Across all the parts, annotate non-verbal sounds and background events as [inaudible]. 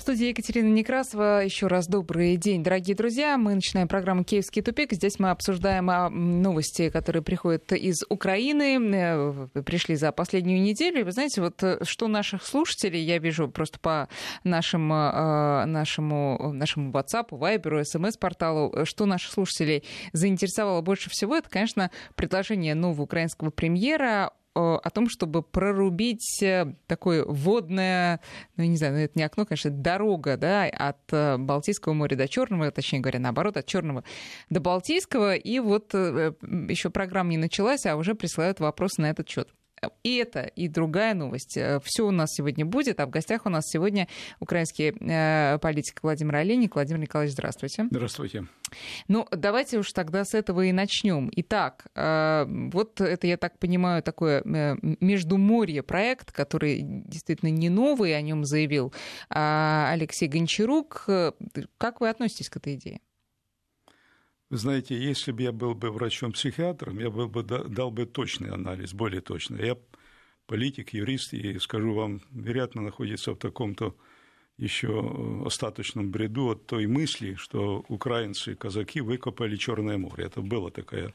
В студии Екатерина Некрасова. Еще раз добрый день, дорогие друзья. Мы начинаем программу «Киевский тупик». Здесь мы обсуждаем а, новости, которые приходят из Украины, э, пришли за последнюю неделю. Вы знаете, вот э, что наших слушателей, я вижу просто по нашим, э, нашему, нашему WhatsApp, Viber, смс-порталу, что наших слушателей заинтересовало больше всего, это, конечно, предложение нового украинского премьера о том, чтобы прорубить э, такое водное, ну, не знаю, ну, это не окно, конечно, дорога, да, от э, Балтийского моря до Черного, точнее говоря, наоборот, от Черного до Балтийского. И вот э, еще программа не началась, а уже присылают вопросы на этот счет. И это, и другая новость. Э, Все у нас сегодня будет. А в гостях у нас сегодня украинский э, политик Владимир Олейник. Владимир Николаевич, здравствуйте. Здравствуйте. Ну, давайте уж тогда с этого и начнем. Итак, э, вот это, я так понимаю, такой междуморье проект, который действительно не новый, о нем заявил Алексей Гончарук. Как вы относитесь к этой идее? Вы знаете, если бы я был бы врачом-психиатром, я был бы, дал бы точный анализ, более точный. Я политик, юрист, и скажу вам, вероятно, находится в таком-то еще остаточном бреду от той мысли, что украинцы, казаки выкопали Черное море. Это была такая,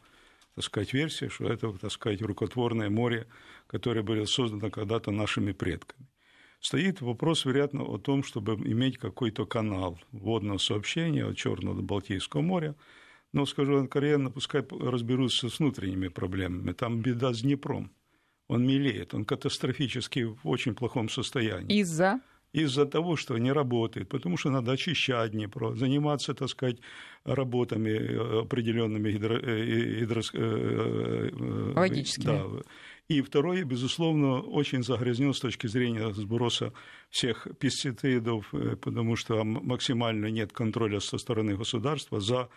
так сказать, версия, что это, так сказать, рукотворное море, которое было создано когда-то нашими предками. Стоит вопрос, вероятно, о том, чтобы иметь какой-то канал водного сообщения от Черного до Балтийского моря, но, скажу откровенно, пускай разберутся с внутренними проблемами. Там беда с Днепром. Он мелеет, он катастрофически в очень плохом состоянии. Из-за? Из-за того, что не работает, потому что надо очищать Днепро, заниматься, так сказать, работами э, определенными гидро... Э, гидро... Э, Логическими. Да. И второе, безусловно, очень загрязнен с точки зрения сброса всех пестицидов, потому что максимально нет контроля со стороны государства за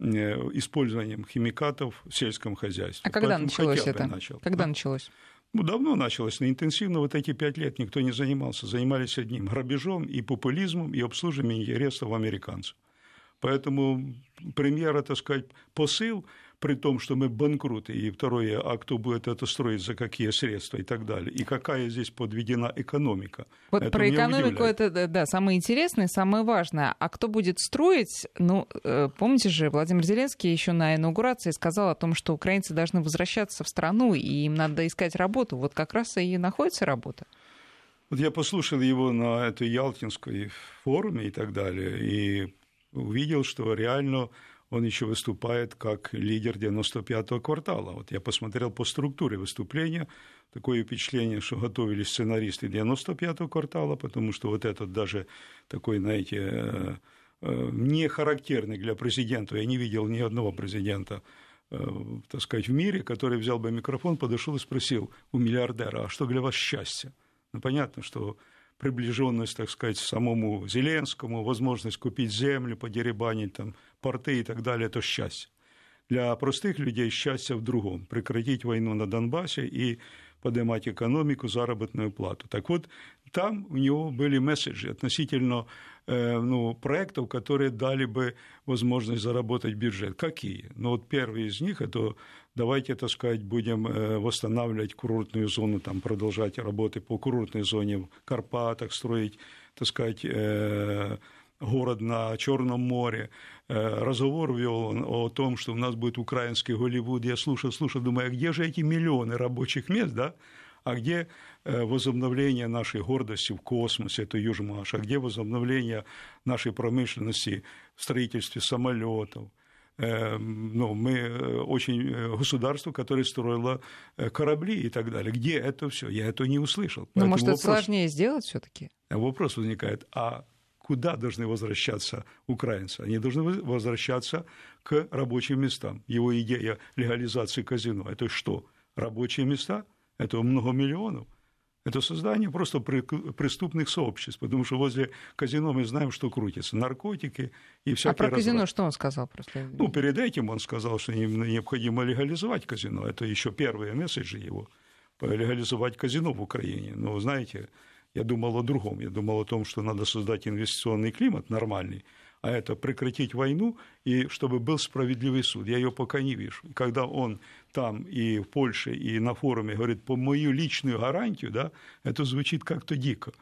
использованием химикатов в сельском хозяйстве. А когда Поэтому началось это? Начал. Когда а? началось? Ну, давно началось, но интенсивно вот эти пять лет никто не занимался. Занимались одним – грабежом и популизмом, и обслуживанием интересов американцев. Поэтому премьера, так сказать, посыл при том, что мы банкруты, и второе, а кто будет это строить, за какие средства и так далее, и какая здесь подведена экономика. Вот это про экономику это, да, самое интересное, самое важное. А кто будет строить, ну, э, помните же, Владимир Зеленский еще на инаугурации сказал о том, что украинцы должны возвращаться в страну, и им надо искать работу. Вот как раз и находится работа. Вот я послушал его на этой Ялтинской форуме и так далее, и увидел, что реально он еще выступает как лидер 95-го квартала. Вот я посмотрел по структуре выступления, такое впечатление, что готовились сценаристы 95-го квартала, потому что вот этот даже такой, знаете, э, э, не характерный для президента, я не видел ни одного президента, э, так сказать, в мире, который взял бы микрофон, подошел и спросил у миллиардера, а что для вас счастье? Ну, понятно, что приближенность, так сказать, самому Зеленскому, возможность купить землю, подеребанить там порты и так далее, это счастье. Для простых людей счастье в другом – прекратить войну на Донбассе и поднимать экономику, заработную плату. Так вот, там у него были месседжи относительно ну, проектов, которые дали бы возможность заработать бюджет. Какие? Ну, вот первый из них – это давайте, так сказать, будем восстанавливать курортную зону, там, продолжать работы по курортной зоне в Карпатах, строить, так сказать, город на Черном море. Разговор вел о том, что у нас будет украинский Голливуд. Я слушал, слушал, думаю, а где же эти миллионы рабочих мест, да? а где э, возобновление нашей гордости в космосе, это Южмаш, а где возобновление нашей промышленности в строительстве самолетов, э, ну, мы э, очень государство, которое строило корабли и так далее. Где это все? Я это не услышал. Ну, может, вопрос, это сложнее сделать все-таки? Вопрос возникает, а куда должны возвращаться украинцы? Они должны возвращаться к рабочим местам. Его идея легализации казино – это что? Рабочие места – это много миллионов. Это создание просто преступных сообществ, потому что возле казино мы знаем, что крутится. Наркотики и всякие А про разврат. казино что он сказал? Просто? Ну, перед этим он сказал, что необходимо легализовать казино. Это еще первые месседжи его. Легализовать казино в Украине. Но, знаете, я думал о другом. Я думал о том, что надо создать инвестиционный климат нормальный, а это прекратить войну и чтобы был справедливый суд. Я ее пока не вижу. И когда он там и в Польше, и на форуме говорит по мою личную гарантию, да, это звучит как-то дико.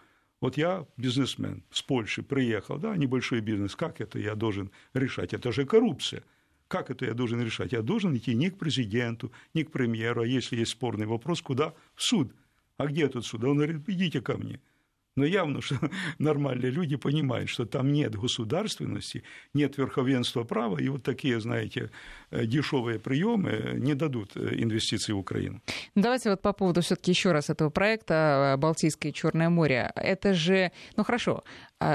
Вот я бизнесмен с Польши приехал, да, небольшой бизнес, как это я должен решать? Это же коррупция. Как это я должен решать? Я должен идти не к президенту, не к премьеру, а если есть спорный вопрос, куда? В суд. А где тут суд? Он говорит, идите ко мне. Но явно, что [laughs] нормальные люди понимают, что там нет государственности, нет верховенства права, и вот такие, знаете, э, дешевые приемы не дадут э, инвестиций в Украину. Давайте вот по поводу все-таки еще раз этого проекта э, Балтийское и Черное море. Это же, ну хорошо,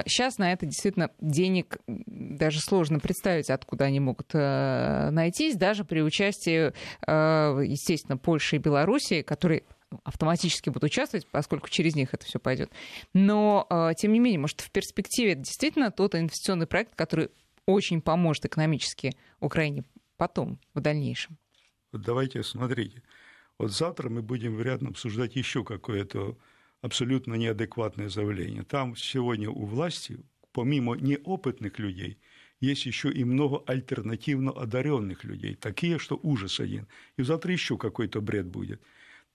сейчас на это действительно денег даже сложно представить, откуда они могут найтись, даже при участии, естественно, Польши и Белоруссии, которые автоматически будут участвовать, поскольку через них это все пойдет. Но, э, тем не менее, может, в перспективе это действительно тот инвестиционный проект, который очень поможет экономически Украине потом, в дальнейшем. Вот давайте смотрите. Вот завтра мы будем, вероятно, обсуждать еще какое-то абсолютно неадекватное заявление. Там сегодня у власти, помимо неопытных людей, есть еще и много альтернативно одаренных людей, такие, что ужас один. И завтра еще какой-то бред будет.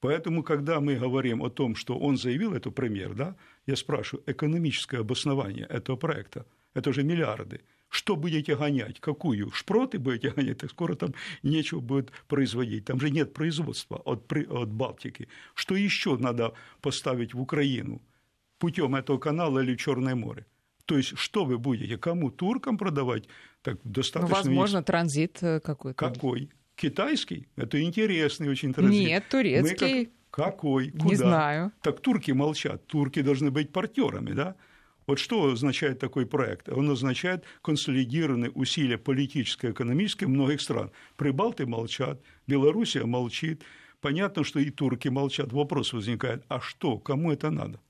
Поэтому, когда мы говорим о том, что он заявил, это премьер, да, я спрашиваю, экономическое обоснование этого проекта, это же миллиарды. Что будете гонять? Какую? Шпроты будете гонять? Так скоро там нечего будет производить. Там же нет производства от, от Балтики. Что еще надо поставить в Украину путем этого канала или Черное море? То есть, что вы будете? Кому? Туркам продавать? Так достаточно. Ну, возможно, есть... транзит э, какой-то. Какой? Китайский? Это интересный очень транзит. Нет, турецкий. Мы как... Какой? Куда? Не знаю. Так турки молчат. Турки должны быть партнерами, да? Вот что означает такой проект? Он означает консолидированные усилия политические, экономические многих стран. Прибалты молчат, Белоруссия молчит. Понятно, что и турки молчат. Вопрос возникает, а что, кому это надо?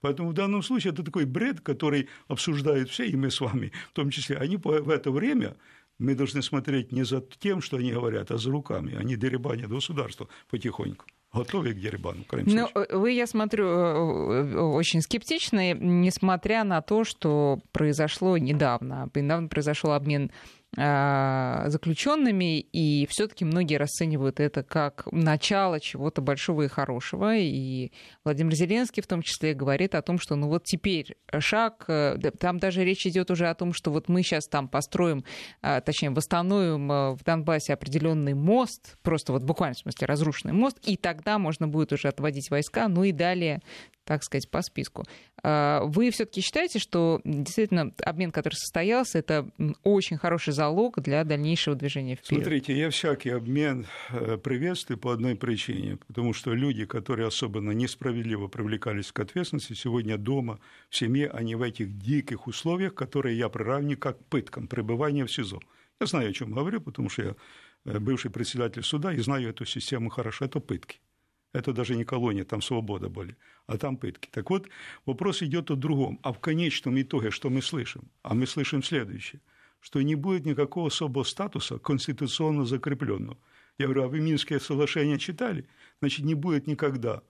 Поэтому в данном случае это такой бред, который обсуждают все, и мы с вами в том числе. Они в это время мы должны смотреть не за тем, что они говорят, а за руками. Они деребанят государство потихоньку готовы к крайнем Но случае. Вы, я смотрю, э, э, очень скептичны, несмотря на то, что произошло недавно. Недавно произошел обмен заключенными, и все-таки многие расценивают это как начало чего-то большого и хорошего. И Владимир Зеленский в том числе говорит о том, что ну вот теперь шаг, э, там даже речь идет уже о том, что вот мы сейчас там построим, а, точнее восстановим э, в Донбассе определенный мост, просто вот буквально в смысле разрушенный мост, и тогда можно будет уже отводить войска, ну и далее так сказать, по списку. А, вы все-таки считаете, что действительно обмен, который состоялся, это очень хороший залог для дальнейшего движения вперед? Смотрите, я всякий обмен э, приветствую по одной причине, потому что люди, которые особенно несправедливо привлекались к ответственности, сегодня дома, в семье, они в этих диких условиях, которые я приравниваю как пыткам, пребывания в СИЗО. Я знаю, о чем говорю, потому что я э, бывший председатель суда и знаю эту систему хорошо. Это пытки. Это даже не колония, там свобода были, а там пытки. Так вот, вопрос идет о другом. А в конечном итоге что мы слышим? А мы слышим следующее, что не будет никакого особого статуса конституционно закрепленного. Я говорю, а вы Минские соглашения читали? Значит, не будет никогда.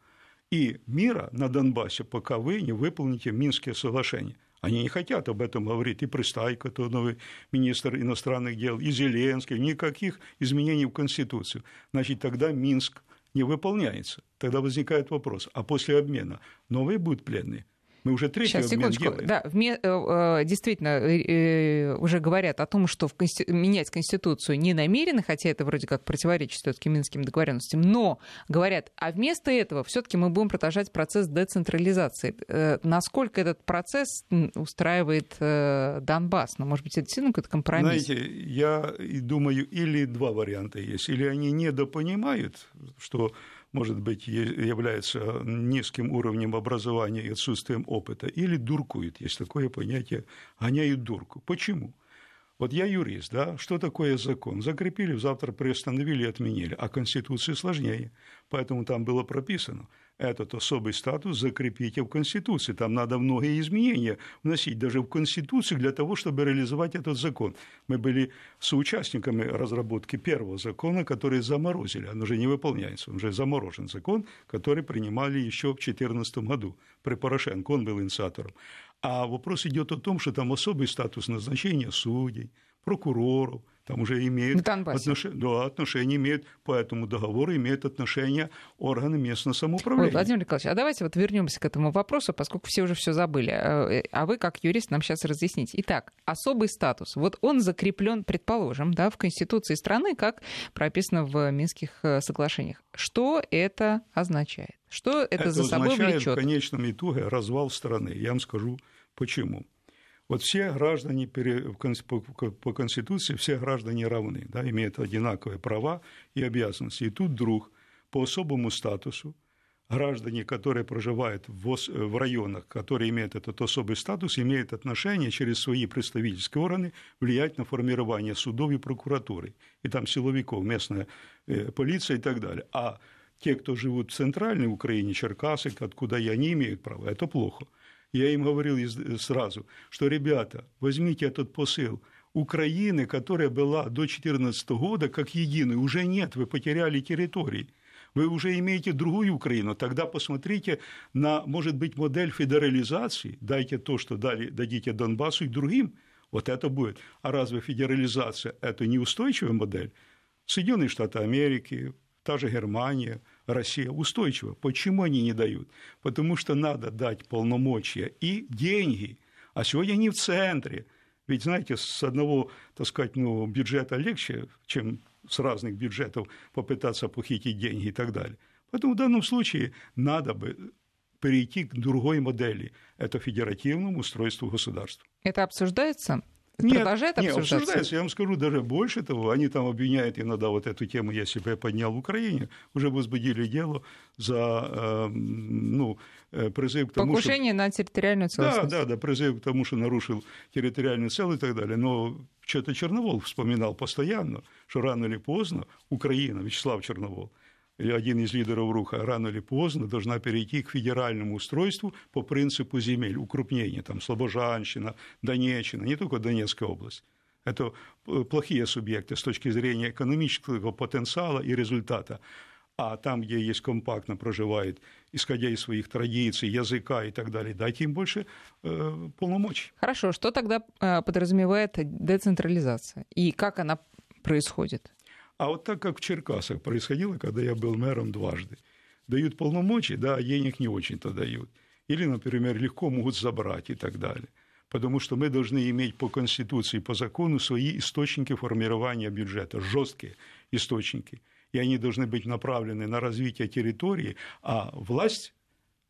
И мира на Донбассе, пока вы не выполните Минские соглашения. Они не хотят об этом говорить. И Пристайко, то новый министр иностранных дел, и Зеленский. Никаких изменений в Конституцию. Значит, тогда Минск не выполняется. Тогда возникает вопрос, а после обмена новые будут пленные? Мы уже третий Сейчас, обмен секундочку. делаем. Да, вме, э, действительно, э, э, уже говорят о том, что в консти... менять Конституцию не намерены, хотя это вроде как противоречит все-таки Минским договоренностям, но говорят, а вместо этого все-таки мы будем продолжать процесс децентрализации. Насколько этот процесс устраивает Донбасс? Ну, может быть, это действительно какой-то компромисс? Знаете, я думаю, или два варианта есть. Или они недопонимают, что может быть, является низким уровнем образования и отсутствием опыта, или дуркует, есть такое понятие, гоняют дурку. Почему? Вот я юрист, да, что такое закон? Закрепили, завтра приостановили и отменили, а Конституции сложнее. Поэтому там было прописано, этот особый статус закрепите в Конституции. Там надо многие изменения вносить даже в Конституцию для того, чтобы реализовать этот закон. Мы были соучастниками разработки первого закона, который заморозили. Он уже не выполняется, он уже заморожен закон, который принимали еще в 2014 году при Порошенко. Он был инициатором. А вопрос идет о том, что там особый статус назначения судей, прокуроров, там уже имеют отношения, да, отношения имеют по этому договору имеют отношение органы местного самоуправления. Ой, Владимир Николаевич, а давайте вот вернемся к этому вопросу, поскольку все уже все забыли. Э, а вы, как юрист, нам сейчас разъясните. Итак, особый статус. Вот он закреплен, предположим, да, в Конституции страны, как прописано в Минских э, соглашениях. Что это означает? Что это, это за собой влечет? в конечном итоге развал страны. Я вам скажу почему. Вот все граждане по Конституции, все граждане равны, да, имеют одинаковые права и обязанности. И тут вдруг по особому статусу граждане, которые проживают в районах, которые имеют этот особый статус, имеют отношение через свои представительские органы влиять на формирование судов и прокуратуры, и там силовиков, местная э, полиция и так далее. А те, кто живут в центральной Украине, Черкасы, откуда я не имеют права, это плохо. Я им говорил сразу, что, ребята, возьмите этот посыл. Украины, которая была до 2014 года как единой, уже нет, вы потеряли территории. Вы уже имеете другую Украину. Тогда посмотрите на, может быть, модель федерализации. Дайте то, что дали, дадите Донбассу и другим. Вот это будет. А разве федерализация – это неустойчивая модель? Соединенные Штаты Америки, та же Германия – Россия устойчива. Почему они не дают? Потому что надо дать полномочия и деньги. А сегодня они в центре. Ведь, знаете, с одного, так сказать, ну, бюджета легче, чем с разных бюджетов попытаться похитить деньги и так далее. Поэтому в данном случае надо бы перейти к другой модели. Это федеративному устройству государства. Это обсуждается? Нет, продолжает нет, обсуждается. Я вам скажу даже больше того. Они там обвиняют иногда вот эту тему, я себя поднял в Украине, уже возбудили дело за э, ну, э, призыв к тому, Покушение что... на территориальную целостность. Да, да, да, призыв к тому, что нарушил территориальную целостность и так далее. Но что-то Черновол вспоминал постоянно, что рано или поздно Украина, Вячеслав Черновол, один из лидеров Руха, рано или поздно должна перейти к федеральному устройству по принципу земель, укрупнения, там, Слобожанщина, Донеччина, не только Донецкая область. Это э, плохие субъекты с точки зрения экономического потенциала и результата. А там, где есть компактно проживает, исходя из своих традиций, языка и так далее, дайте им больше э, полномочий. Хорошо, что тогда э, подразумевает децентрализация и как она происходит? А вот так, как в Черкасах происходило, когда я был мэром дважды, дают полномочия, да, а денег не очень-то дают. Или, например, легко могут забрать и так далее. Потому что мы должны иметь по Конституции, по закону свои источники формирования бюджета, жесткие источники. И они должны быть направлены на развитие территории, а власть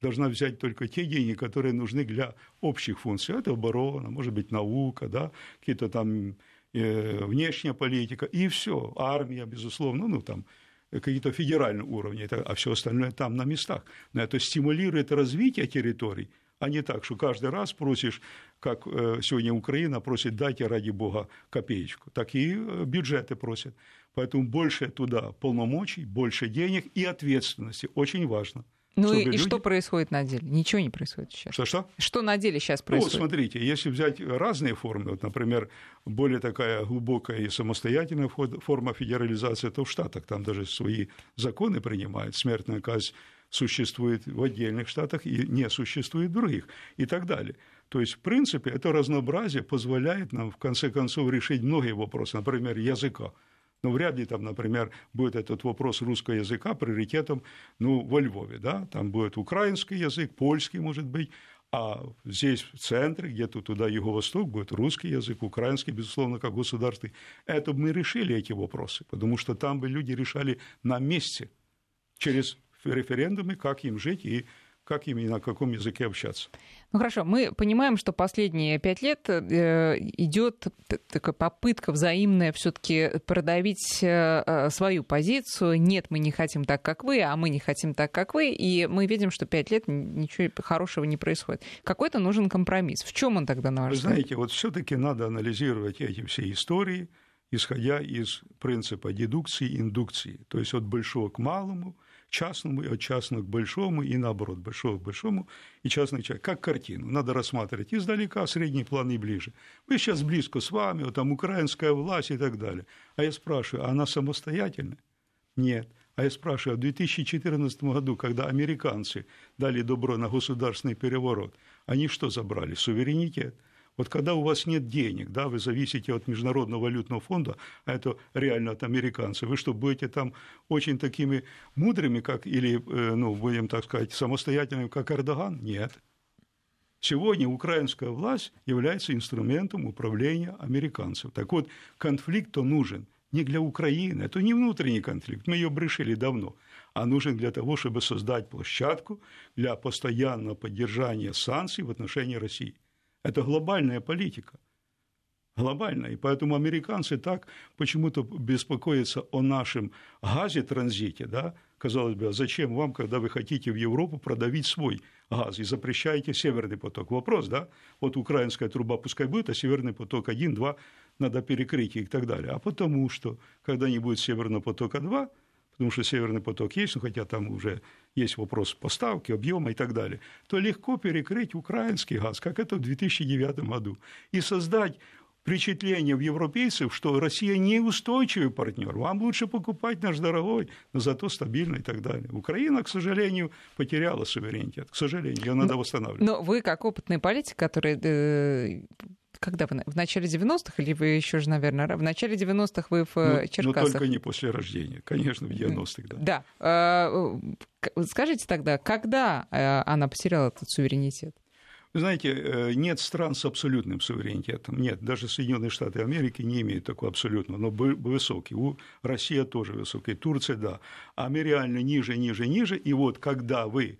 должна взять только те деньги, которые нужны для общих функций. Это оборона, может быть, наука, да, какие-то там внешняя политика, и все. Армия, безусловно, ну, там, какие-то федеральные уровни, а все остальное там на местах. Но это стимулирует развитие территорий, а не так, что каждый раз просишь, как э, сегодня Украина просит, дайте ради бога копеечку. Так и э, бюджеты просят. Поэтому больше туда полномочий, больше денег и ответственности. Очень важно. Ну и, люди... и что происходит на деле? Ничего не происходит сейчас. Что-что? Что на деле сейчас происходит? Ну, смотрите, если взять разные формы, вот, например, более такая глубокая и самостоятельная форма федерализации, то в Штатах там даже свои законы принимают, смертная казнь существует в отдельных штатах и не существует в других и так далее. То есть, в принципе, это разнообразие позволяет нам, в конце концов, решить многие вопросы, например, языка. Но вряд ли там, например, будет этот вопрос русского языка приоритетом ну, во Львове. Да? Там будет украинский язык, польский, может быть, а здесь в центре, где-то туда юго-восток, будет русский язык, украинский, безусловно, как государственный. Это бы мы решили эти вопросы, потому что там бы люди решали на месте через референдумы, как им жить и как им и на каком языке общаться. Ну хорошо, мы понимаем, что последние пять лет э, идет такая попытка взаимная все-таки продавить э, э, свою позицию. Нет, мы не хотим так, как вы, а мы не хотим так, как вы. И мы видим, что пять лет ничего хорошего не происходит. Какой-то нужен компромисс. В чем он тогда, на ваш Вы знаете, вот все-таки надо анализировать эти все истории, исходя из принципа дедукции и индукции. То есть от большого к малому – частному, от частного к большому, и наоборот, большого к большому, и частный человек, как картину. Надо рассматривать издалека, средний план и ближе. Мы сейчас близко с вами, вот там украинская власть и так далее. А я спрашиваю, а она самостоятельна? Нет. А я спрашиваю, в 2014 году, когда американцы дали добро на государственный переворот, они что забрали? Суверенитет. Вот когда у вас нет денег, да, вы зависите от Международного валютного фонда, а это реально от американцев, вы что, будете там очень такими мудрыми, как, или, э, ну, будем так сказать, самостоятельными, как Эрдоган? Нет. Сегодня украинская власть является инструментом управления американцев. Так вот, конфликт-то нужен не для Украины, это не внутренний конфликт, мы ее решили давно, а нужен для того, чтобы создать площадку для постоянного поддержания санкций в отношении России. Это глобальная политика. Глобальная. И поэтому американцы так почему-то беспокоятся о нашем газе транзите, да, казалось бы, а зачем вам, когда вы хотите в Европу продавить свой газ и запрещаете Северный поток? Вопрос, да? Вот украинская труба пускай будет, а Северный поток 1, 2 надо перекрыть и так далее. А потому что, когда не будет Северного потока 2, потому что Северный поток есть, ну, хотя там уже есть вопрос поставки, объема и так далее, то легко перекрыть украинский газ, как это в 2009 году, и создать впечатление в европейцев, что Россия неустойчивый партнер. Вам лучше покупать наш дорогой, но зато стабильный и так далее. Украина, к сожалению, потеряла суверенитет. К сожалению, ее надо восстанавливать. Но вы, как опытный политик, который э, когда вы? В начале 90-х или вы еще же, наверное, в начале 90-х вы в ну, Черкасах? Ну, только не после рождения, конечно, в 90-х, да. Да. А, скажите тогда, когда э, она потеряла этот суверенитет? Вы знаете, э, нет стран с абсолютным суверенитетом. Нет, даже Соединенные Штаты Америки не имеют такого абсолютного, но высокий. У Россия тоже высокий, Турция, да. А мы реально ниже, ниже, ниже. И вот когда вы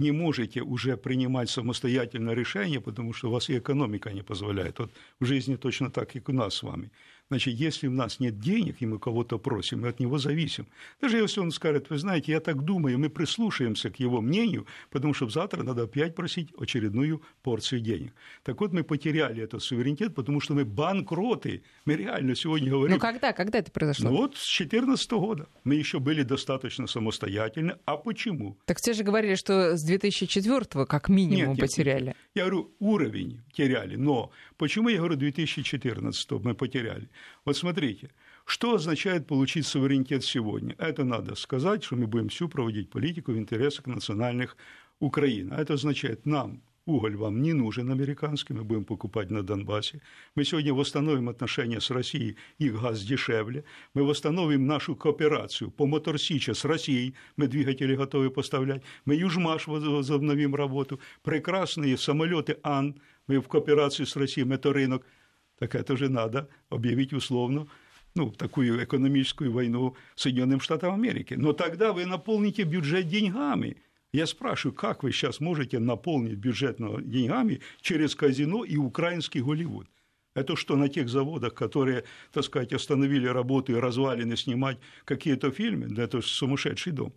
не можете уже принимать самостоятельно решения, потому что у вас и экономика не позволяет. Вот в жизни точно так, как у нас с вами. Значит, если у нас нет денег, и мы кого-то просим, мы от него зависим. Даже если он скажет, вы знаете, я так думаю, мы прислушаемся к его мнению, потому что завтра надо опять просить очередную порцию денег. Так вот, мы потеряли этот суверенитет, потому что мы банкроты. Мы реально сегодня говорим... Ну, когда? Когда это произошло? Ну, вот с 2014 года. Мы еще были достаточно самостоятельны. А почему? Так все же говорили, что с 2004 как минимум нет, потеряли. Нет, я говорю, уровень теряли. Но почему я говорю 2014 мы потеряли? Вот смотрите, что означает получить суверенитет сегодня? Это надо сказать, что мы будем всю проводить политику в интересах национальных Украины. А это означает, нам уголь вам не нужен американский, мы будем покупать на Донбассе. Мы сегодня восстановим отношения с Россией, их газ дешевле. Мы восстановим нашу кооперацию по Моторсича с Россией, мы двигатели готовы поставлять. Мы Южмаш возобновим работу. Прекрасные самолеты Ан, мы в кооперации с Россией, это рынок – так это же надо объявить условно ну, такую экономическую войну Соединенным Штатам Америки. Но тогда вы наполните бюджет деньгами. Я спрашиваю, как вы сейчас можете наполнить бюджет деньгами через казино и украинский Голливуд? Это что, на тех заводах, которые, так сказать, остановили работу и развалины снимать какие-то фильмы? Да это сумасшедший дом.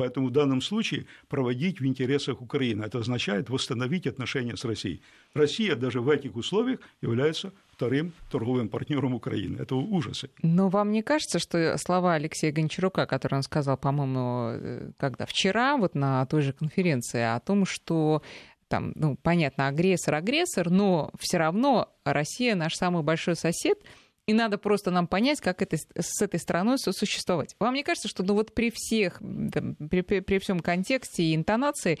Поэтому в данном случае проводить в интересах Украины. Это означает восстановить отношения с Россией. Россия даже в этих условиях является вторым торговым партнером Украины. Это ужасы. Но вам не кажется, что слова Алексея Гончарука, которые он сказал, по-моему, э, когда вчера, вот на той же конференции, о том, что там, ну, понятно, агрессор, агрессор, но все равно Россия наш самый большой сосед, и надо просто нам понять, как это, с этой страной сосуществовать. Вам не кажется, что ну, вот при всех, там, при, при, при всем контексте и интонации,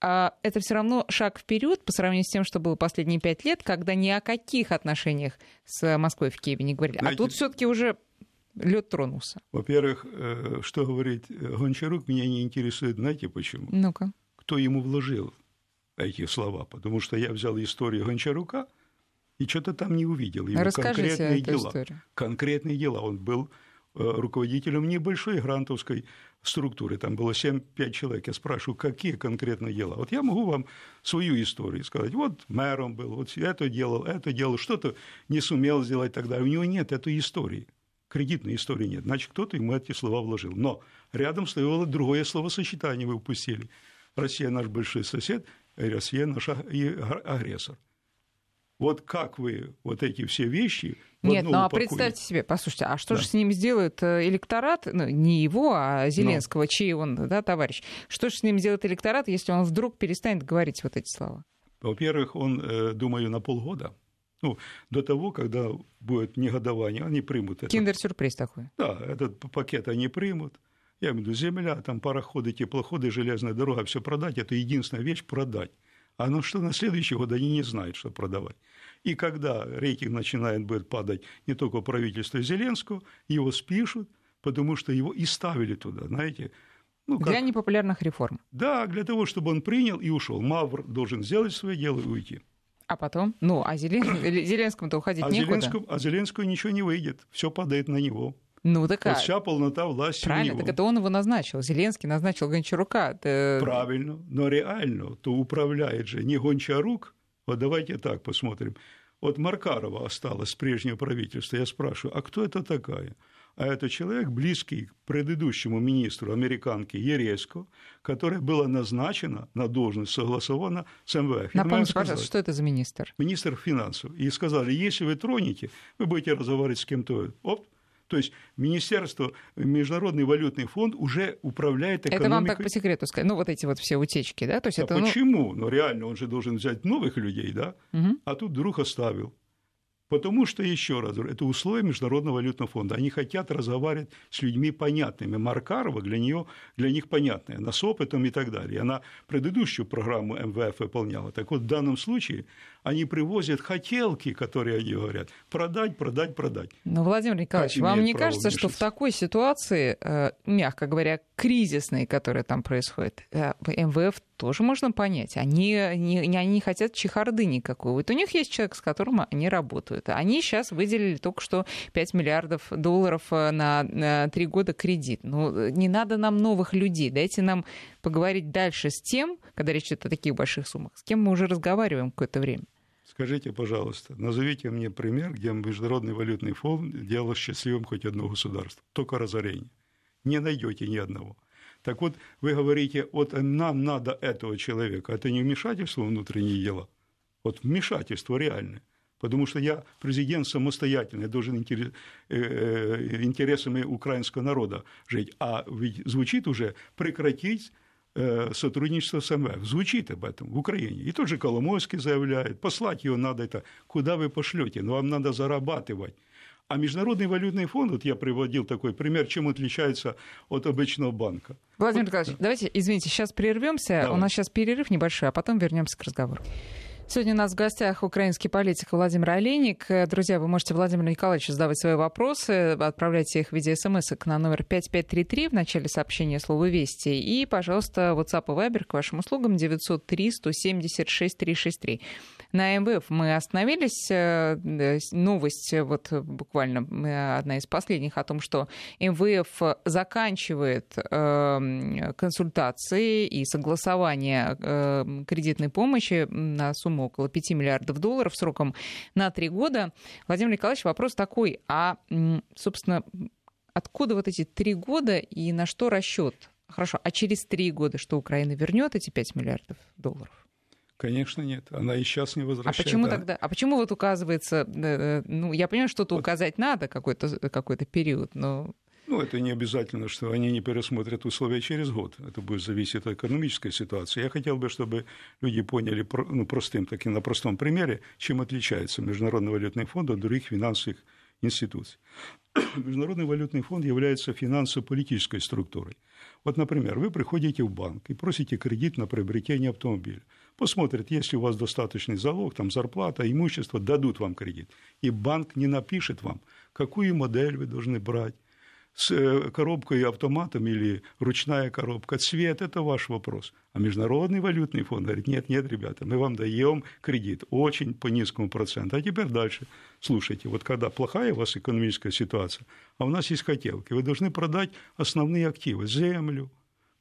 а, это все равно шаг вперед по сравнению с тем, что было последние пять лет, когда ни о каких отношениях с Москвой в Киеве не говорили. А Знаете, а тут все-таки уже лед тронулся. Во-первых, э, что говорит Гончарук, меня не интересует, знаете почему? Ну-ка. Кто ему вложил эти слова? Потому что я взял историю Гончарука – и что-то там не увидел. Его Расскажите конкретные дела. Историю. Конкретные дела. Он был э, руководителем небольшой грантовской структуры, там было 7-5 человек, я спрашиваю, какие конкретные дела. Вот я могу вам свою историю сказать, вот мэром был, вот это делал, это делал, что-то не сумел сделать тогда, у него нет этой истории, кредитной истории нет, значит, кто-то ему эти слова вложил. Но рядом стояло другое словосочетание, вы упустили. Россия наш большой сосед, Россия наш агрессор. Вот как вы вот эти все вещи нет, ну а упакуете? представьте себе, послушайте, а что да. же с ним сделает э, электорат, ну, не его, а Зеленского, Но. чей он, да, товарищ? Что же с ним сделает электорат, если он вдруг перестанет говорить вот эти слова? Во-первых, он, э, думаю, на полгода. Ну, до того, когда будет негодование, они примут это. Киндер-сюрприз такой. Да, этот пакет они примут. Я имею в виду, земля, там пароходы, теплоходы, железная дорога, все продать, это единственная вещь – продать. А ну что на следующий год они не знают, что продавать. И когда рейтинг начинает будет падать не только правительство Зеленского, его спишут, потому что его и ставили туда, знаете. Ну, как... Для непопулярных реформ. Да, для того, чтобы он принял и ушел. Мавр должен сделать свое дело и уйти. А потом? Ну, а Зелен... [coughs] Зеленскому-то уходить а некуда. Зеленскому, а Зеленскому ничего не выйдет. Все падает на него. Ну, так вот вся полнота власти Правильно, у него. так это он его назначил. Зеленский назначил Гончарука. Это... Правильно, но реально то управляет же не Гончарук. Вот давайте так посмотрим. Вот Маркарова осталась с прежнего правительства. Я спрашиваю, а кто это такая? А это человек, близкий к предыдущему министру американки Ереско, которая была назначена на должность, согласована с МВФ. Напомните, пожалуйста, что это за министр? Министр финансов. И сказали, если вы тронете, вы будете разговаривать с кем-то. Оп, то есть Министерство, Международный валютный фонд уже управляет экономикой. Это вам так по секрету сказать? Ну, вот эти вот все утечки, да? То есть а это, почему? Ну... Но реально он же должен взять новых людей, да? Угу. А тут вдруг оставил. Потому что, еще раз говорю, это условия Международного валютного фонда. Они хотят разговаривать с людьми понятными. Маркарова для, нее, для них понятная, она с опытом и так далее. Она предыдущую программу МВФ выполняла. Так вот, в данном случае они привозят хотелки, которые они говорят, продать, продать, продать. Но, Владимир Николаевич, как вам не кажется, вмешаться? что в такой ситуации, э, мягко говоря, кризисной, которая там происходит, э, МВФ тоже можно понять. Они не, они не хотят чехарды никакой. Вот у них есть человек, с которым они работают. Они сейчас выделили только что 5 миллиардов долларов э, на, три года кредит. Ну, не надо нам новых людей. Дайте нам поговорить дальше с тем, когда речь идет о таких больших суммах, с кем мы уже разговариваем какое-то время. Скажите, пожалуйста, назовите мне пример, где Международный валютный фонд делал счастливым хоть одно государство. Только разорение. Не найдете ни одного. Так вот, вы говорите, вот нам надо этого человека. Это не вмешательство в внутренние дела. Вот вмешательство реальное. Потому что я президент самостоятельный, должен интерес, э, э, интересами украинского народа жить. А ведь звучит уже прекратить сотрудничество с МВФ. Звучит об этом в Украине. И тот же Коломойский заявляет, послать его надо это, куда вы пошлете, но вам надо зарабатывать. А Международный валютный фонд, вот я приводил такой пример, чем отличается от обычного банка. Владимир вот, Николаевич, да. давайте, извините, сейчас прервемся. Давай. У нас сейчас перерыв небольшой, а потом вернемся к разговору. Сегодня у нас в гостях украинский политик Владимир Олейник. Друзья, вы можете Владимиру Николаевичу задавать свои вопросы, отправляйте их в виде смс на номер 5533 в начале сообщения слова «Вести». И, пожалуйста, WhatsApp и Viber к вашим услугам 903 176 363. На МВФ мы остановились. Э, новость вот буквально э, одна из последних о том, что МВФ заканчивает эм, консультации и согласование э, кредитной помощи на сумму около 5 миллиардов долларов сроком на три года. Владимир Николаевич, вопрос такой, а, собственно, откуда вот эти три года и на что расчет? Хорошо, а через три года что Украина вернет эти 5 миллиардов долларов? Конечно, нет. Она и сейчас не возвращает. А почему да. тогда? А почему вот указывается, э, э, ну, я понимаю, что-то вот. указать надо, какой-то какой период, но... Ну, это не обязательно, что они не пересмотрят условия через год. Это будет зависеть от экономической ситуации. Я хотел бы, чтобы люди поняли ну, простым, таким на простом примере, чем отличается Международный валютный фонд от других финансовых институций. [coughs] Международный валютный фонд является финансово-политической структурой. Вот, например, вы приходите в банк и просите кредит на приобретение автомобиля посмотрят, если у вас достаточный залог, там зарплата, имущество, дадут вам кредит. И банк не напишет вам, какую модель вы должны брать, с э, коробкой автоматом или ручная коробка, цвет – это ваш вопрос. А Международный валютный фонд говорит, нет, нет, ребята, мы вам даем кредит очень по низкому проценту. А теперь дальше. Слушайте, вот когда плохая у вас экономическая ситуация, а у нас есть хотелки, вы должны продать основные активы – землю,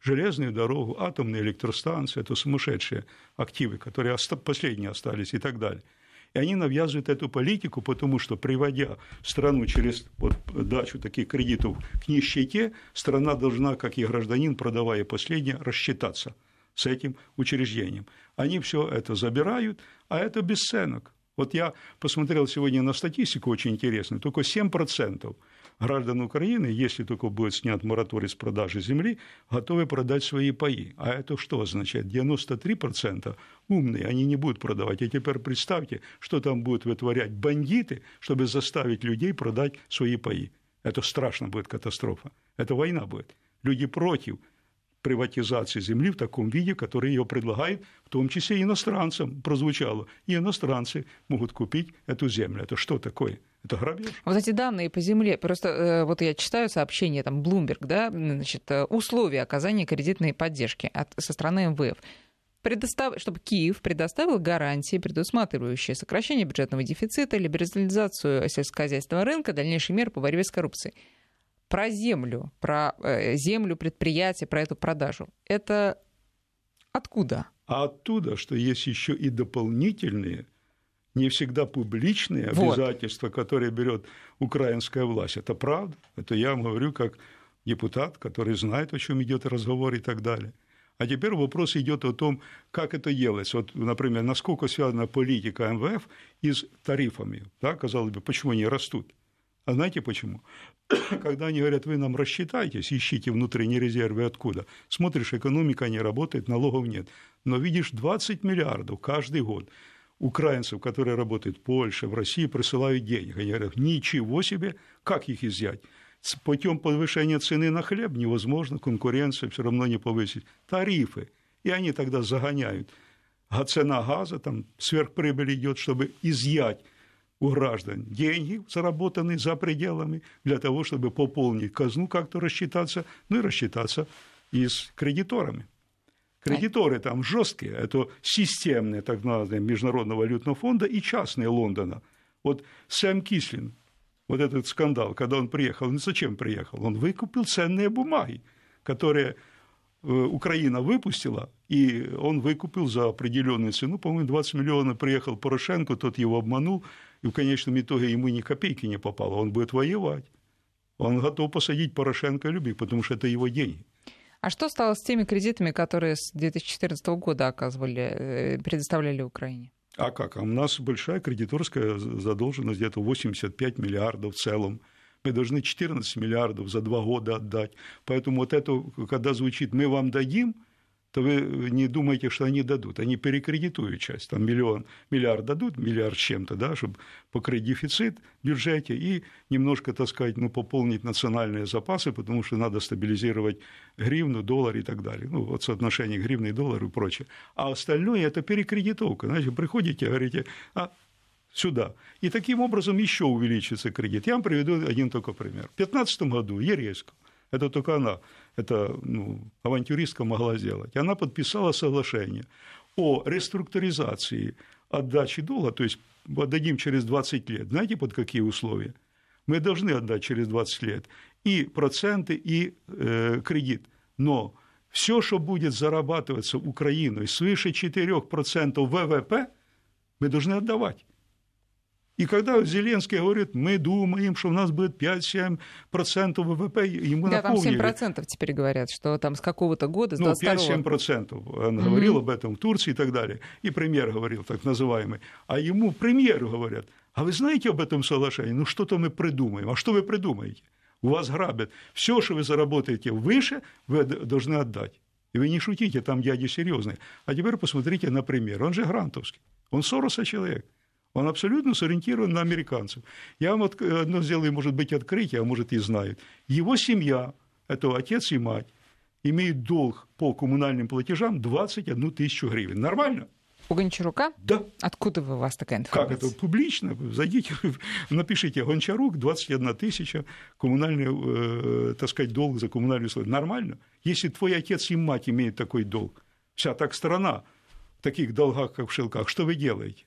железную дорогу, атомные электростанции, это сумасшедшие активы, которые последние остались и так далее. И они навязывают эту политику, потому что, приводя страну через вот, дачу таких кредитов к нищете, страна должна, как и гражданин, продавая последнее, рассчитаться с этим учреждением. Они все это забирают, а это бесценок. Вот я посмотрел сегодня на статистику очень интересную, только 7% граждан Украины, если только будет снят мораторий с продажи земли, готовы продать свои паи. А это что означает? 93% умные, они не будут продавать. И теперь представьте, что там будут вытворять бандиты, чтобы заставить людей продать свои паи. Это страшно будет катастрофа. Это война будет. Люди против приватизации земли в таком виде, который ее предлагает, в том числе иностранцам, прозвучало. И иностранцы могут купить эту землю. Это что такое? Это грабеж. Вот эти данные по земле, просто э, вот я читаю сообщение, там, Bloomberg, да, значит, э, условия оказания кредитной поддержки от, со стороны МВФ предостав... чтобы Киев предоставил гарантии, предусматривающие сокращение бюджетного дефицита, либерализацию сельскохозяйственного рынка, дальнейшие меры по борьбе с коррупцией про землю, про э, землю предприятия, про эту продажу. Это откуда? А оттуда, что есть еще и дополнительные, не всегда публичные вот. обязательства, которые берет украинская власть. Это правда. Это я вам говорю как депутат, который знает, о чем идет разговор и так далее. А теперь вопрос идет о том, как это делается. Вот, например, насколько связана политика МВФ и с тарифами. Да, казалось бы, почему они растут? А знаете почему? [coughs] Когда они говорят, вы нам рассчитайтесь, ищите внутренние резервы откуда. Смотришь, экономика не работает, налогов нет. Но видишь 20 миллиардов каждый год украинцев, которые работают в Польше, в России, присылают денег. Они говорят, ничего себе, как их изъять? С путем повышения цены на хлеб невозможно, конкуренцию все равно не повысить. Тарифы. И они тогда загоняют. А цена газа, там сверхприбыль идет, чтобы изъять у граждан деньги, заработанные за пределами, для того, чтобы пополнить казну, как-то рассчитаться, ну и рассчитаться и с кредиторами. Кредиторы там жесткие, это системные, так называемые, Международного валютного фонда и частные Лондона. Вот Сэм Кислин, вот этот скандал, когда он приехал, ну зачем приехал? Он выкупил ценные бумаги, которые Украина выпустила, и он выкупил за определенную цену, по-моему, 20 миллионов приехал Порошенко, тот его обманул, и в конечном итоге ему ни копейки не попало, он будет воевать. Он готов посадить Порошенко любви, потому что это его деньги. А что стало с теми кредитами, которые с 2014 года оказывали, э, предоставляли Украине? А как? А у нас большая кредиторская задолженность, где-то 85 миллиардов в целом. Мы должны 14 миллиардов за два года отдать. Поэтому вот это, когда звучит «мы вам дадим», то вы не думаете, что они дадут. Они перекредитуют часть. Там миллион, миллиард дадут, миллиард чем-то, да, чтобы покрыть дефицит в бюджете и немножко, так сказать, ну, пополнить национальные запасы, потому что надо стабилизировать гривну, доллар и так далее. Ну, вот соотношение гривны и доллара и прочее. А остальное – это перекредитовка. Значит, приходите, говорите, а сюда. И таким образом еще увеличится кредит. Я вам приведу один только пример. В 2015 году Ерейску, это только она, это ну, авантюристка могла сделать. Она подписала соглашение о реструктуризации отдачи долга, то есть отдадим через 20 лет. Знаете, под какие условия? Мы должны отдать через 20 лет и проценты, и э, кредит. Но все, что будет зарабатываться Украиной свыше 4% ВВП, мы должны отдавать. И когда Зеленский говорит, мы думаем, что у нас будет 5-7% ВВП, ему да, напомнили. там 7% теперь говорят, что там с какого-то года, с Ну, 5-7%. Он mm-hmm. говорил об этом в Турции и так далее. И премьер говорил, так называемый. А ему премьеру говорят, а вы знаете об этом соглашении? Ну, что-то мы придумаем. А что вы придумаете? У вас грабят. Все, что вы заработаете выше, вы должны отдать. И вы не шутите, там дяди серьезные. А теперь посмотрите на пример. Он же грантовский. Он Сороса человек. Он абсолютно сориентирован на американцев. Я вам одно сделаю, может быть, открытие, а может, и знают. Его семья, это отец и мать, имеют долг по коммунальным платежам 21 тысячу гривен. Нормально? У Гончарука? Да. Откуда у вас такая информация? Как это? Публично. Зайдите, [laughs] напишите Гончарук, 21 тысяча, коммунальный, э, так сказать, долг за коммунальные услуги. Нормально. Если твой отец и мать имеют такой долг, вся так страна в таких долгах, как в шелках, что вы делаете?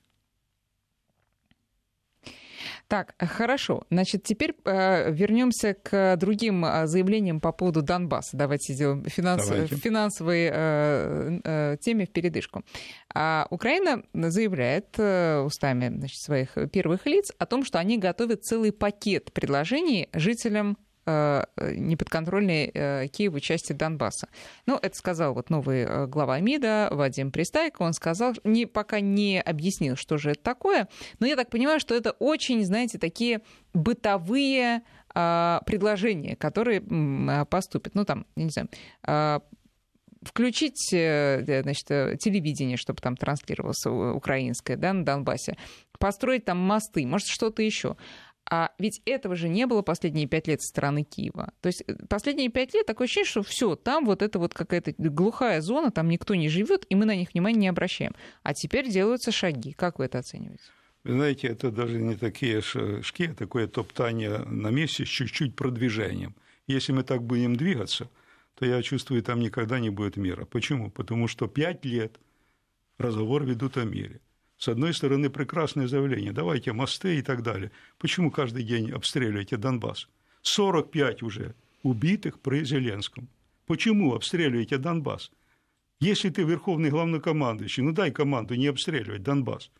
Так, хорошо. Значит, теперь э, вернемся к другим э, заявлениям по поводу Донбасса. Давайте сделаем финанс... Финансовые э, э, теме в передышку. А Украина заявляет э, устами значит, своих первых лиц о том, что они готовят целый пакет предложений жителям Э, неподконтрольной э, Киеву части Донбасса. Ну, это сказал вот новый э, глава МИДа Вадим Пристайко. Он сказал, не, пока не объяснил, что же это такое, но я так понимаю, что это очень, знаете, такие бытовые предложения, которые поступят. Ну, там, я не знаю, включить значит, телевидение, чтобы там транслировалось украинское да, на Донбассе, построить там мосты, может, что-то еще. А ведь этого же не было последние пять лет со стороны Киева. То есть э, последние пять лет такое ощущение, что все, там вот это вот какая-то глухая зона, там никто не живет, и мы на них внимания не обращаем. А теперь делаются шаги. Как вы это оцениваете? Вы знаете, это даже не такие шаги, а такое топтание на месте с чуть-чуть продвижением. Если мы так будем двигаться, то я чувствую, там никогда не будет мира. Почему? Потому что пять лет разговор ведут о мире – с одной стороны, прекрасное заявление, давайте мосты и так далее. Почему каждый день обстреливаете Донбасс? 45 уже убитых при Зеленском. Почему обстреливаете Донбасс? Если ты верховный главнокомандующий, ну дай команду не обстреливать Донбасс.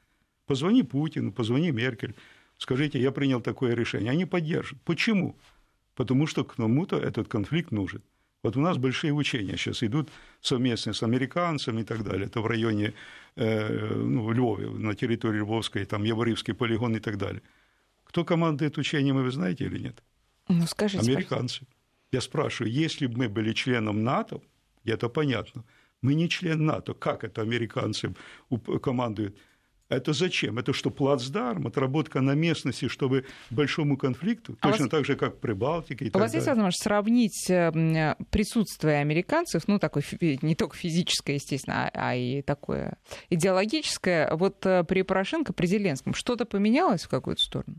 Позвони Путину, позвони Меркель, скажите, я принял такое решение. Они поддержат. Почему? Потому что кому-то этот конфликт нужен. Вот у нас большие учения сейчас идут совместно с американцами и так далее. Это в районе, э, ну, Львове, на территории Львовской, там Яворивский полигон и так далее. Кто командует учениями, вы знаете или нет? Ну, скажите. Американцы. Пожалуйста. Я спрашиваю, если бы мы были членом НАТО, это понятно. Мы не член НАТО. Как это американцы командуют? Это зачем? Это что, плацдарм, отработка на местности, чтобы большому конфликту? А Точно вас... так же, как в Прибалтике и а так У вас есть возможность сравнить э, присутствие американцев, ну, такое не только физическое, естественно, а, а и такое идеологическое, вот э, при Порошенко, при Зеленском, что-то поменялось в какую-то сторону?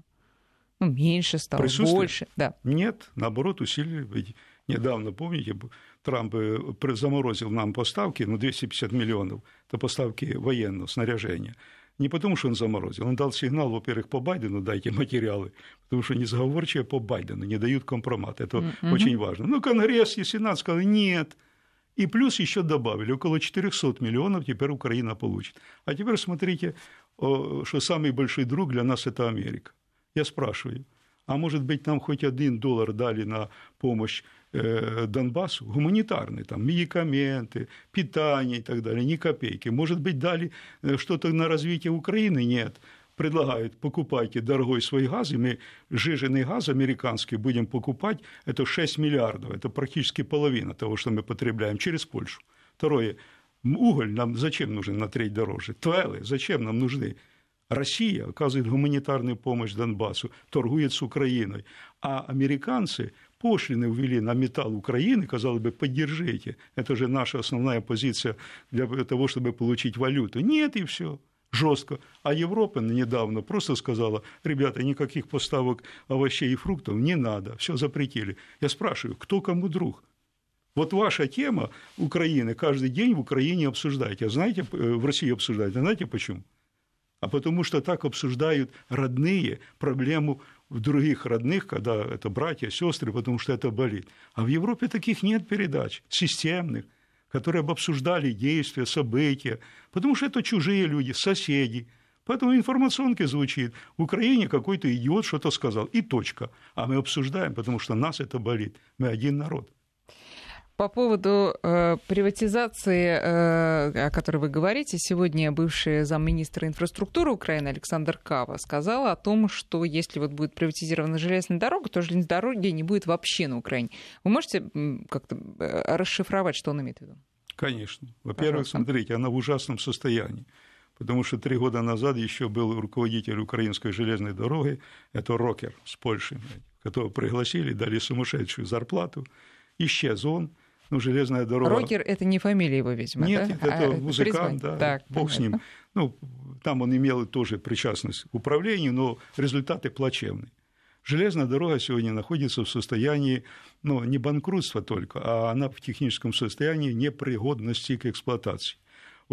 Ну, меньше стало, больше. Да. Нет, наоборот, усилили. Недавно, помните, Трамп э, заморозил нам поставки, ну, 250 миллионов, это поставки военного снаряжения. Не потому, что он заморозил, он дал сигнал, во-первых, по Байдену дайте материалы, потому что незаговорчивые по Байдену не дают компромат. Это mm-hmm. очень важно. Ну, Конгресс и Сенат сказали, нет. И плюс еще добавили, около 400 миллионов теперь Украина получит. А теперь смотрите, что самый большой друг для нас – это Америка. Я спрашиваю, а может быть, нам хоть один доллар дали на помощь Э, Донбассу, гуманитарные, там, медикаменты, питание и так далее, ни копейки. Может быть, дали э, что-то на развитие Украины? Нет. Предлагают, покупайте дорогой свой газ, и мы жиженый газ американский будем покупать, это 6 миллиардов, это практически половина того, что мы потребляем через Польшу. Второе, уголь нам зачем нужен на треть дороже? Твелы зачем нам нужны? Россия оказывает гуманитарную помощь Донбассу, торгует с Украиной, а американцы пошлины ввели на металл Украины, казалось бы, поддержите, это же наша основная позиция для того, чтобы получить валюту. Нет, и все жестко. А Европа недавно просто сказала, ребята, никаких поставок овощей и фруктов не надо, все запретили. Я спрашиваю, кто кому друг? Вот ваша тема Украины каждый день в Украине обсуждаете. А знаете, э, в России обсуждаете. А знаете почему? А потому что так обсуждают родные проблему в других родных, когда это братья, сестры, потому что это болит. А в Европе таких нет передач системных, которые бы обсуждали действия, события, потому что это чужие люди, соседи. Поэтому информационка звучит. В Украине какой-то идиот что-то сказал, и точка. А мы обсуждаем, потому что нас это болит. Мы один народ. По поводу э, приватизации, э, о которой вы говорите, сегодня бывший замминистра инфраструктуры Украины Александр Кава сказал о том, что если вот будет приватизирована железная дорога, то железной дороги не будет вообще на Украине. Вы можете как-то э, расшифровать, что он имеет в виду? Конечно. Во-первых, смотрите, она в ужасном состоянии. Потому что три года назад еще был руководитель украинской железной дороги, это Рокер с Польши, которого пригласили, дали сумасшедшую зарплату. Исчез он, ну, железная дорога. Рокер – это не фамилия его, видимо, Нет, да? это а, музыкант, да, так, бог понятно. с ним. Ну, там он имел тоже причастность к управлению, но результаты плачевные. Железная дорога сегодня находится в состоянии, ну, не банкротства только, а она в техническом состоянии непригодности к эксплуатации.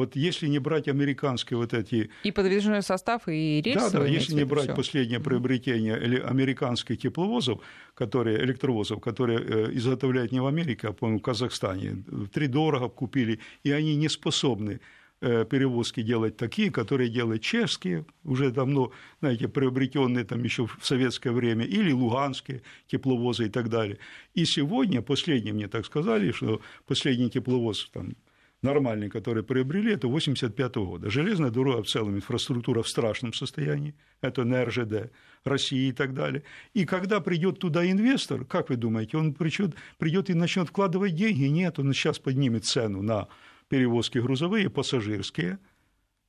Вот если не брать американские вот эти... И подвижной состав, и рельсы? Да, да, если не брать всё. последнее приобретение американских тепловозов, которые, электровозов, которые э, изготовляют не в Америке, а, по-моему, в Казахстане, три дорого купили, и они не способны э, перевозки делать такие, которые делают чешские, уже давно, знаете, приобретенные там еще в советское время, или луганские тепловозы и так далее. И сегодня, последние мне так сказали, что последний тепловоз там, нормальный, который приобрели, это 85 года. Железная дорога в целом, инфраструктура в страшном состоянии, это на РЖД России и так далее. И когда придет туда инвестор, как вы думаете, он придет, придет и начнет вкладывать деньги? Нет, он сейчас поднимет цену на перевозки грузовые, пассажирские,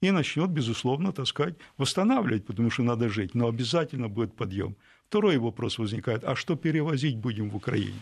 и начнет, безусловно, таскать, восстанавливать, потому что надо жить, но обязательно будет подъем. Второй вопрос возникает, а что перевозить будем в Украине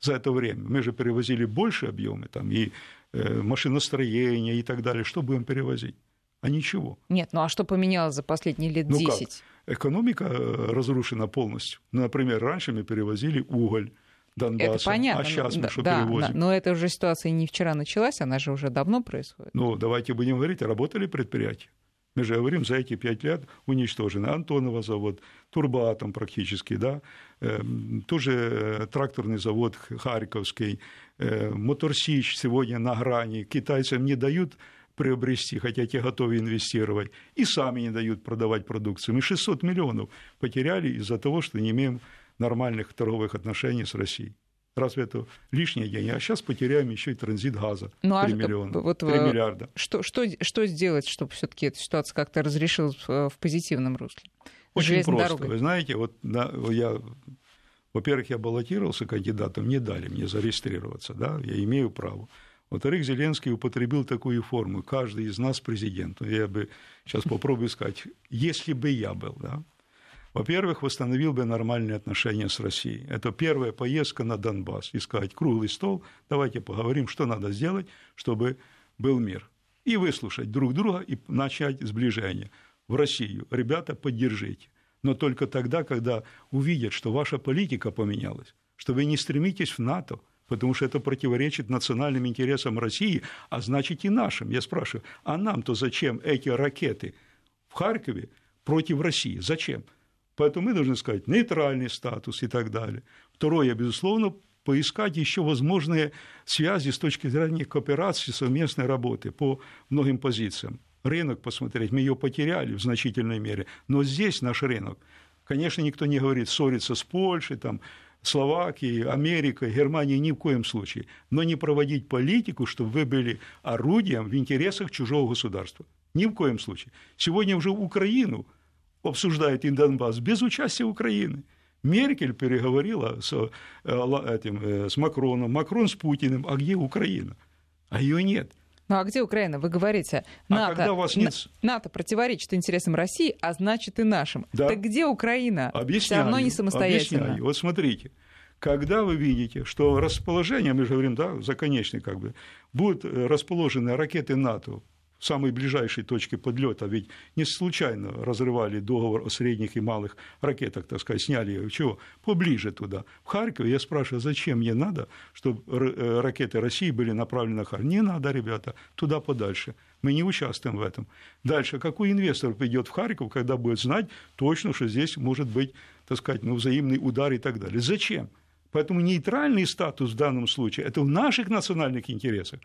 за это время? Мы же перевозили больше объемы, там и э, машиностроение и так далее. Что будем перевозить? А ничего. Нет, ну а что поменялось за последние лет ну 10? Как? Экономика э, разрушена полностью. Ну, например, раньше мы перевозили уголь, Донбасса. Это понятно. А сейчас мы что да, перевозим? Да, но эта уже ситуация не вчера началась, она же уже давно происходит. Ну, давайте будем говорить, работали предприятия. Мы же говорим, за эти пять лет уничтожены Антонова завод, Турбатом практически, да, э, тоже э, тракторный завод Харьковский, Моторсич сегодня на грани, китайцам не дают приобрести, хотя те готовы инвестировать, и сами не дают продавать продукцию. Мы 600 миллионов потеряли из-за того, что не имеем нормальных торговых отношений с Россией. Разве это лишние деньги? А сейчас потеряем еще и транзит газа. Ну, 3 а миллиона, вот, 3 миллиарда. Что, что, что сделать, чтобы все-таки эта ситуация как-то разрешилась в позитивном русле? Очень просто. Дорогой. Вы знаете, вот да, я, во-первых, я баллотировался кандидатом, не дали мне зарегистрироваться, да, я имею право. Во-вторых, Зеленский употребил такую форму. Каждый из нас президент. Я бы сейчас попробую сказать, если бы я был, да, во-первых, восстановил бы нормальные отношения с Россией. Это первая поездка на Донбасс. И сказать, круглый стол, давайте поговорим, что надо сделать, чтобы был мир. И выслушать друг друга и начать сближение в Россию. Ребята, поддержите. Но только тогда, когда увидят, что ваша политика поменялась, что вы не стремитесь в НАТО, потому что это противоречит национальным интересам России, а значит и нашим. Я спрашиваю, а нам-то зачем эти ракеты в Харькове против России? Зачем? Поэтому мы должны сказать нейтральный статус и так далее. Второе, безусловно, поискать еще возможные связи с точки зрения кооперации, совместной работы по многим позициям. Рынок посмотреть, мы ее потеряли в значительной мере, но здесь наш рынок. Конечно, никто не говорит ссориться с Польшей, там, Словакией, Америкой, Германией ни в коем случае, но не проводить политику, чтобы вы были орудием в интересах чужого государства. Ни в коем случае. Сегодня уже Украину – обсуждает и Донбасс без участия Украины. Меркель переговорила с, э, этим, э, с Макроном, Макрон с Путиным, а где Украина? А ее нет. Ну а где Украина? Вы говорите, а НАТО, а когда вас нет... НАТО противоречит интересам России, а значит и нашим. Да. Так где Украина? Объясняю, Все равно не самостоятельно. Объясняю. Вот смотрите, когда вы видите, что расположение, мы же говорим, да, законечный как бы, будут э, расположены ракеты НАТО самой ближайшей точки подлета, ведь не случайно разрывали договор о средних и малых ракетах, так сказать, сняли ее, чего? Поближе туда. В Харькове я спрашиваю, зачем мне надо, чтобы э, ракеты России были направлены на Харьков? Не надо, ребята, туда подальше. Мы не участвуем в этом. Дальше, какой инвестор придет в Харьков, когда будет знать точно, что здесь может быть, так сказать, ну, взаимный удар и так далее? Зачем? Поэтому нейтральный статус в данном случае – это в наших национальных интересах.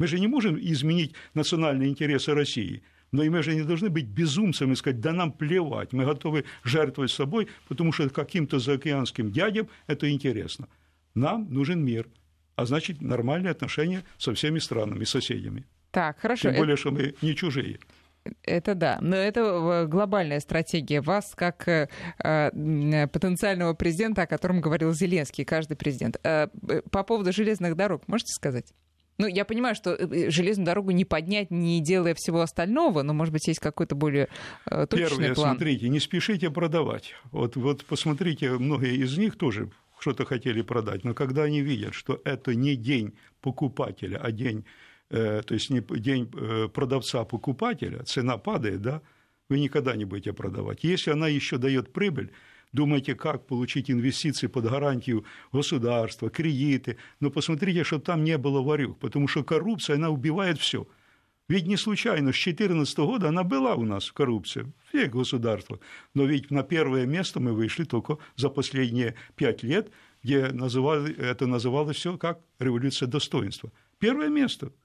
Мы же не можем изменить национальные интересы России. Но и мы же не должны быть безумцами и сказать, да нам плевать, мы готовы жертвовать собой, потому что каким-то заокеанским дядям это интересно. Нам нужен мир, а значит нормальные отношения со всеми странами, соседями. Так, хорошо. Тем более, что мы не чужие. Это да, но это э, глобальная стратегия вас как э, э, потенциального президента, о котором говорил Зеленский, каждый президент. Э, по поводу железных дорог, можете сказать? Ну, я понимаю, что э, э, железную дорогу не поднять, не делая всего остального, но, может быть, есть какой-то более э, точный Первое, план. смотрите, не спешите продавать. Вот, вот посмотрите, многие из них тоже что-то хотели продать, но когда они видят, что это не день покупателя, а день, э, то есть не день продавца-покупателя, цена падает, да, вы никогда не будете продавать. Если она еще дает прибыль, думаете, как получить инвестиции под гарантию государства, кредиты. Но посмотрите, чтобы там не было варюк, потому что коррупция, она убивает все. Ведь не случайно, с 2014 года она была у нас коррупция, всех государствах. Но ведь на первое место мы вышли только за последние пять лет, где называли, это называлось все как революция достоинства. Первое место –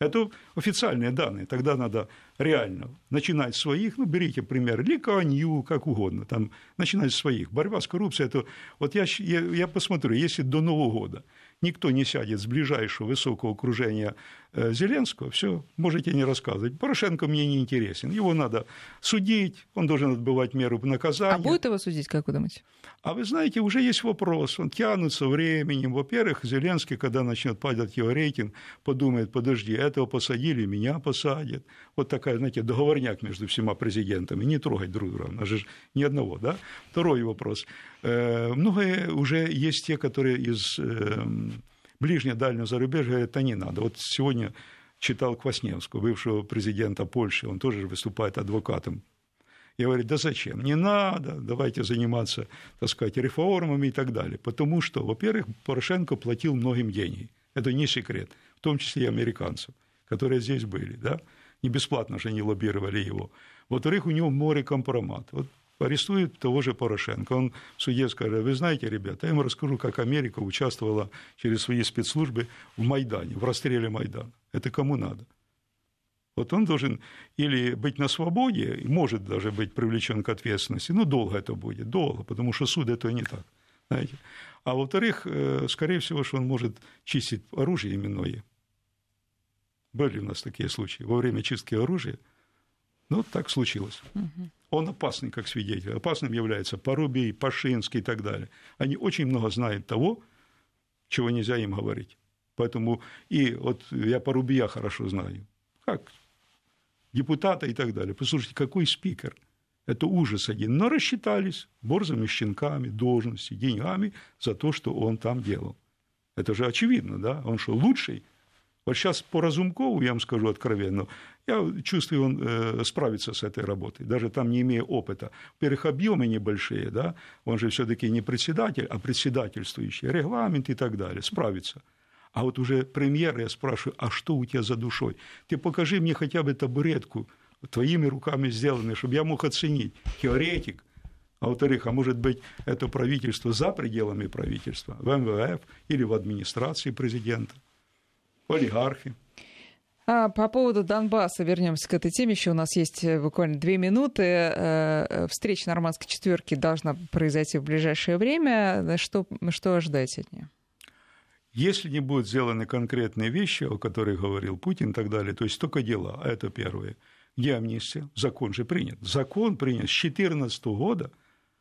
это официальные данные. Тогда надо реально начинать с своих. Ну, берите пример Ликанью, как угодно. Там, начинать с своих. Борьба с коррупцией. Это, вот я, я, я посмотрю, если до Нового года никто не сядет с ближайшего высокого окружения Зеленского, все, можете не рассказывать. Порошенко мне не интересен. Его надо судить, он должен отбывать меру наказания. А будет его судить, как вы думаете? А вы знаете, уже есть вопрос. Он тянутся временем. Во-первых, Зеленский, когда начнет падать его рейтинг, подумает, подожди, этого посадили, меня посадят. Вот такая, знаете, договорняк между всеми президентами. Не трогать друг друга. У же ни одного, да? Второй вопрос. Э, многое уже есть те, которые из зарубежья говорят, это не надо. Вот сегодня читал Квасневского, бывшего президента Польши, он тоже выступает адвокатом. Я говорю, да зачем? Не надо, давайте заниматься, так сказать, реформами и так далее. Потому что, во-первых, Порошенко платил многим денег. Это не секрет, в том числе и американцам, которые здесь были, да? Не бесплатно же они лоббировали его. Во-вторых, у него море компромат. Вот арестуют того же Порошенко. Он в суде скажет, вы знаете, ребята, я ему расскажу, как Америка участвовала через свои спецслужбы в Майдане, в расстреле Майдана. Это кому надо? Вот он должен или быть на свободе, может даже быть привлечен к ответственности, но долго это будет, долго, потому что суд это не так. Знаете? А во-вторых, э, скорее всего, что он может чистить оружие именное. Были у нас такие случаи. Во время чистки оружия ну, так случилось. Он опасный как свидетель. Опасным является Порубий, Пашинский и так далее. Они очень много знают того, чего нельзя им говорить. Поэтому и вот я Порубия хорошо знаю. Как депутата и так далее. Послушайте, какой спикер. Это ужас один. Но рассчитались борзыми щенками, должностью, деньгами за то, что он там делал. Это же очевидно, да? Он что, лучший? Вот сейчас по Разумкову, я вам скажу откровенно, я чувствую, он э, справится с этой работой, даже там не имея опыта. Во-первых, объемы небольшие, да, он же все-таки не председатель, а председательствующий, регламент и так далее, справится. А вот уже премьер, я спрашиваю, а что у тебя за душой? Ты покажи мне хотя бы табуретку, твоими руками сделанную, чтобы я мог оценить. Теоретик, а во-вторых, а может быть, это правительство за пределами правительства, в МВФ или в администрации президента олигархи. А по поводу Донбасса вернемся к этой теме. Еще у нас есть э, буквально две минуты. Э, э, встреча нормандской четверки должна произойти в ближайшее время. Что, что ожидаете от нее? Если не будут сделаны конкретные вещи, о которых говорил Путин и так далее, то есть только дела, а это первое. Где амнистия? Закон же принят. Закон принят с 2014 года.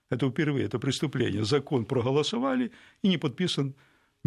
Это впервые, это преступление. Закон проголосовали и не подписан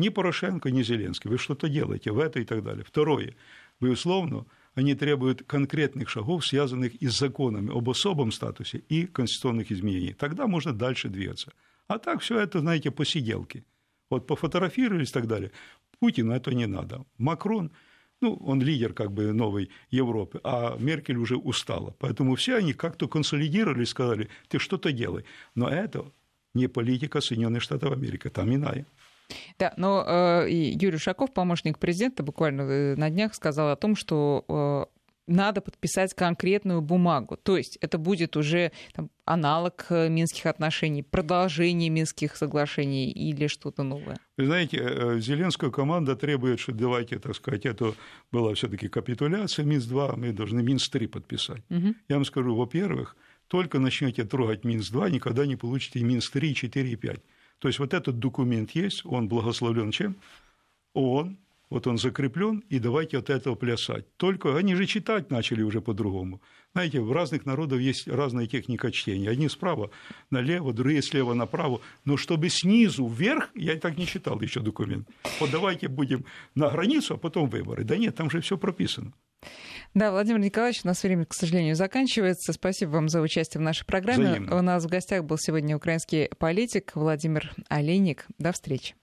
ни Порошенко, ни Зеленский. Вы что-то делаете в это и так далее. Второе. Безусловно, они требуют конкретных шагов, связанных и с законами об особом статусе и конституционных изменений. Тогда можно дальше двигаться. А так все это, знаете, посиделки. Вот пофотографировались и так далее. Путину это не надо. Макрон, ну, он лидер как бы новой Европы, а Меркель уже устала. Поэтому все они как-то консолидировали и сказали, ты что-то делай. Но это не политика Соединенных Штатов Америки, там иная. Да, но э, Юрий Шаков, помощник президента, буквально э, на днях сказал о том, что э, надо подписать конкретную бумагу. То есть это будет уже там, аналог э, минских отношений, продолжение минских соглашений или что-то новое? Вы знаете, э, Зеленская команда требует, что давайте, так сказать, это была все таки капитуляция, Минск-2, мы должны Минск-3 подписать. Угу. Я вам скажу, во-первых, только начнете трогать Минск-2, никогда не получите Минск-3, 4 и 5. То есть вот этот документ есть, он благословлен чем? Он, вот он закреплен, и давайте от этого плясать. Только они же читать начали уже по-другому. Знаете, в разных народах есть разная техника чтения. Одни справа налево, другие слева направо. Но чтобы снизу вверх, я так не читал еще документ. Вот давайте будем на границу, а потом выборы. Да нет, там же все прописано. Да, Владимир Николаевич, у нас время, к сожалению, заканчивается. Спасибо вам за участие в нашей программе. Взаимно. У нас в гостях был сегодня украинский политик Владимир Олейник. До встречи.